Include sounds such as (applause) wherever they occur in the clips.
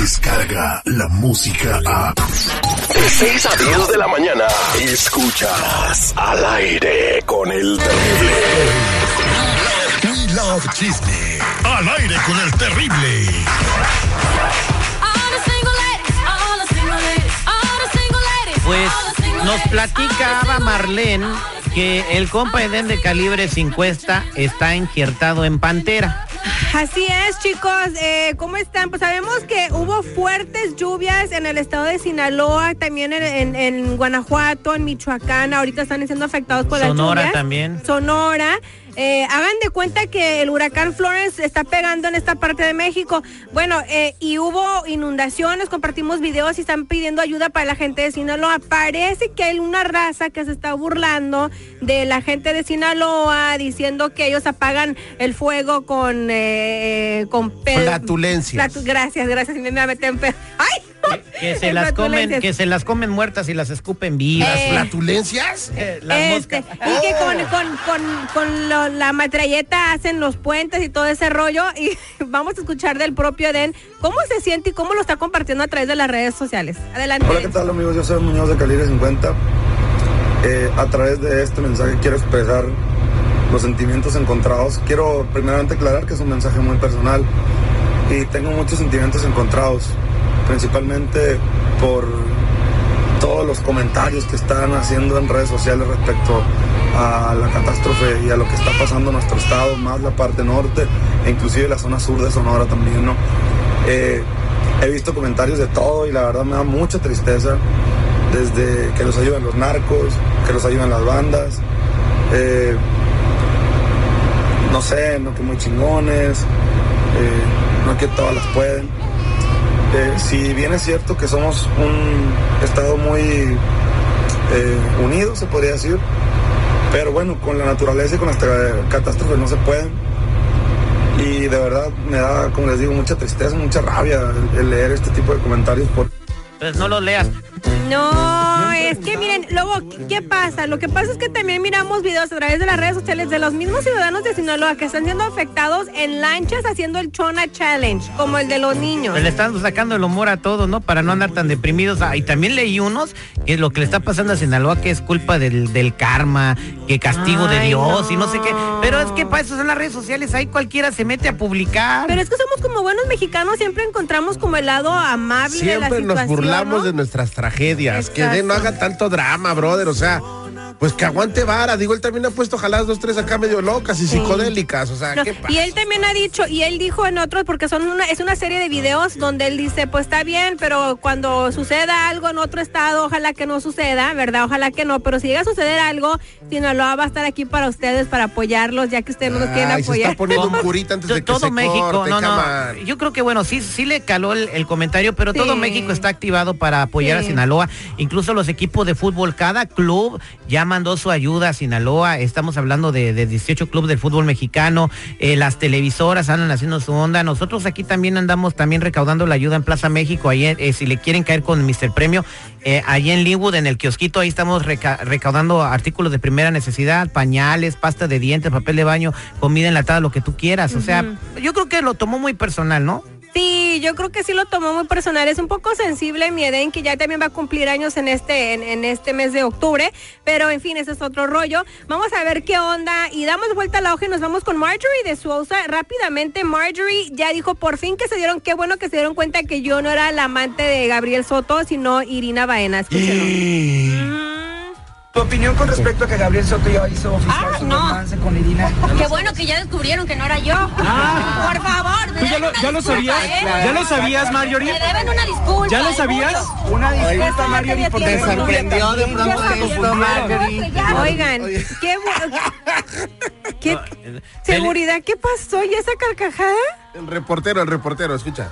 llega la música a... De 6 a 10 de la mañana, escuchas al aire con el terrible. We love Disney. Al aire con el terrible. Pues nos platicaba Marlene que el compa Eden de calibre 50 está injertado en Pantera. Así es, chicos. Eh, ¿Cómo están? Pues sabemos que hubo fuertes lluvias en el estado de Sinaloa, también en, en- en Guanajuato, en Michoacán. Ahorita están siendo afectados por la Sonora lluvia. también. Sonora. Eh, hagan de cuenta que el huracán Florence está pegando en esta parte de México. Bueno, eh, y hubo inundaciones, compartimos videos y están pidiendo ayuda para la gente de Sinaloa. Parece que hay una raza que se está burlando de la gente de Sinaloa, diciendo que ellos apagan el fuego con eh, con pel- Flatulencias. Flatu- gracias, gracias. Me me meten ¡Ay! Que se las comen, que se las comen muertas y las escupen vivas. Eh, ¿Flatulencias? Eh, las Este, moscas. y que con, con, con, con lo- la metralleta hacen los puentes y todo ese rollo. Y (laughs) vamos a escuchar del propio Eden cómo se siente y cómo lo está compartiendo a través de las redes sociales. Adelante. Hola, ¿qué tal amigos? Yo soy Muñoz de Calibre 50. Eh, a través de este mensaje quiero expresar los sentimientos encontrados. Quiero primeramente aclarar que es un mensaje muy personal y tengo muchos sentimientos encontrados, principalmente por todos los comentarios que están haciendo en redes sociales respecto a la catástrofe y a lo que está pasando en nuestro estado, más la parte norte e inclusive la zona sur de Sonora también, ¿no? Eh, he visto comentarios de todo y la verdad me da mucha tristeza, desde que los ayudan los narcos, que los ayudan las bandas, eh, no sé, no que muy chingones, eh, no que todas las pueden. Eh, si bien es cierto que somos un estado muy eh, unido, se podría decir, pero bueno, con la naturaleza y con las catástrofes no se pueden. Y de verdad me da, como les digo, mucha tristeza, mucha rabia el, el leer este tipo de comentarios por, Pues no lo leas. No, es que miren, luego, ¿qué pasa? Lo que pasa es que también miramos videos a través de las redes sociales de los mismos ciudadanos de Sinaloa que están siendo afectados en lanchas haciendo el Chona Challenge, como el de los niños. Pues le están sacando el humor a todos, ¿no? Para no andar tan deprimidos. Ah, y también leí unos que lo que le está pasando a Sinaloa que es culpa del, del karma, que castigo de Dios y no sé qué. Pero es que para eso son las redes sociales, ahí cualquiera se mete a publicar. Pero es que somos como buenos mexicanos, siempre encontramos como el lado amable de la Siempre situación. nos burlamos ¿no? de nuestras tragedias. Que de, no haga tanto drama, brother. O sea, pues que aguante vara. Digo, él también ha puesto jaladas dos, tres acá medio locas y psicodélicas. O sea, No, ¿qué pasa? y él también ha dicho, y él dijo en otros, porque son una, es una serie de videos donde él dice, pues está bien, pero cuando suceda algo en otro estado, ojalá que no suceda, ¿verdad? Ojalá que no, pero si llega a suceder algo, Sinaloa va a estar aquí para ustedes, para apoyarlos, ya que ustedes no nos quieren se apoyar. está poniendo un (laughs) curita antes de que todo se México, corte, no, no. Yo creo que bueno, sí, sí le caló el, el comentario, pero todo. México está activado para apoyar a. Sinaloa. Incluso los equipos de fútbol, cada club ya mandó su ayuda a Sinaloa. Estamos hablando de, de 18 clubes del fútbol mexicano. Eh, las televisoras andan haciendo su onda. Nosotros aquí también andamos también recaudando la ayuda en Plaza México. Eh, si le quieren caer con Mr. Premio, eh, allí en Linwood, en el kiosquito, ahí estamos reca- recaudando artículos de primera necesidad, pañales, pasta de dientes, papel de baño, comida enlatada, lo que tú quieras. O sea, yo creo que lo tomó muy personal, ¿no? Sí, yo creo que sí lo tomó muy personal. Es un poco sensible mi Eden, que ya también va a cumplir años en este, en, en este mes de octubre. Pero en fin, ese es otro rollo. Vamos a ver qué onda. Y damos vuelta a la hoja y nos vamos con Marjorie de Sousa. Rápidamente, Marjorie ya dijo por fin que se dieron, qué bueno que se dieron cuenta que yo no era la amante de Gabriel Soto, sino Irina Baena. Escúchenlo. Tu opinión con respecto a que Gabriel Soto ya hizo oficial su romance con Irina. Qué bueno que ya descubrieron que no era yo. Ah. Por favor, me ¿Tú ya lo- ya lo sabías? ¿eh? ¿Ya lo sabías, Marjorie? Me deben una disculpa. ¿Ya lo sabías? Una disculpa, ya Marjorie, porque te sorprendió de pronto Ya confundieron. Marjorie. Oigan, qué, (laughs) qué seguridad, ¿qué pasó? ¿Y esa carcajada? El reportero, el reportero, escucha.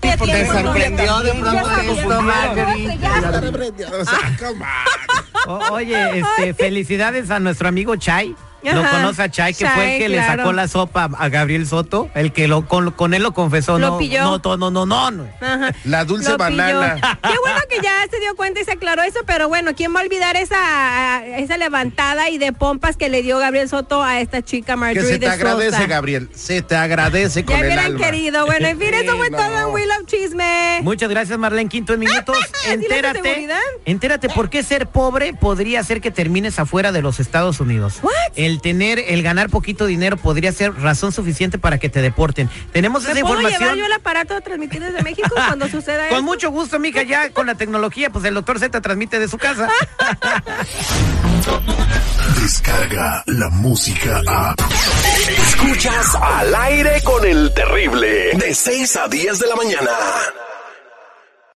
Te sorprendió de pronto te confundieron. O sea, come on. O- oye, este, felicidades a nuestro amigo Chay. No conoce a Chay, que fue el Chay, que le claro. sacó la sopa a Gabriel Soto, el que lo con, con él lo confesó. Lo no, pilló. no, no, no, no, no. Ajá. La dulce Lo pilló. banana. Qué bueno que ya se dio cuenta y se aclaró eso, pero bueno, ¿quién va a olvidar esa, esa levantada y de pompas que le dio Gabriel Soto a esta chica Que Marjorie se te de agradece, Sousa? Gabriel. Se te agradece con Ya el hubieran alma. querido. Bueno, en fin, eso fue Sí, todo en no. We Love Chisme. Muchas gracias, Marlene Quinto en minutos. (laughs) ¿Así las de entérate, entérate por qué ser pobre podría hacer que termines afuera de los Estados Unidos. What? El tener, el ganar poquito dinero podría ser razón suficiente para que te deporten. Tenemos ¿Me esa puedo llevar información. yo el aparato a transmitir desde México (laughs) cuando suceda eso? Con mucho gusto, mija, ya con la tecnología, pues el doctor Z transmite de su casa. (laughs) Descarga la música a. Escuchas al aire con el terrible. De 6 a 10 de la mañana.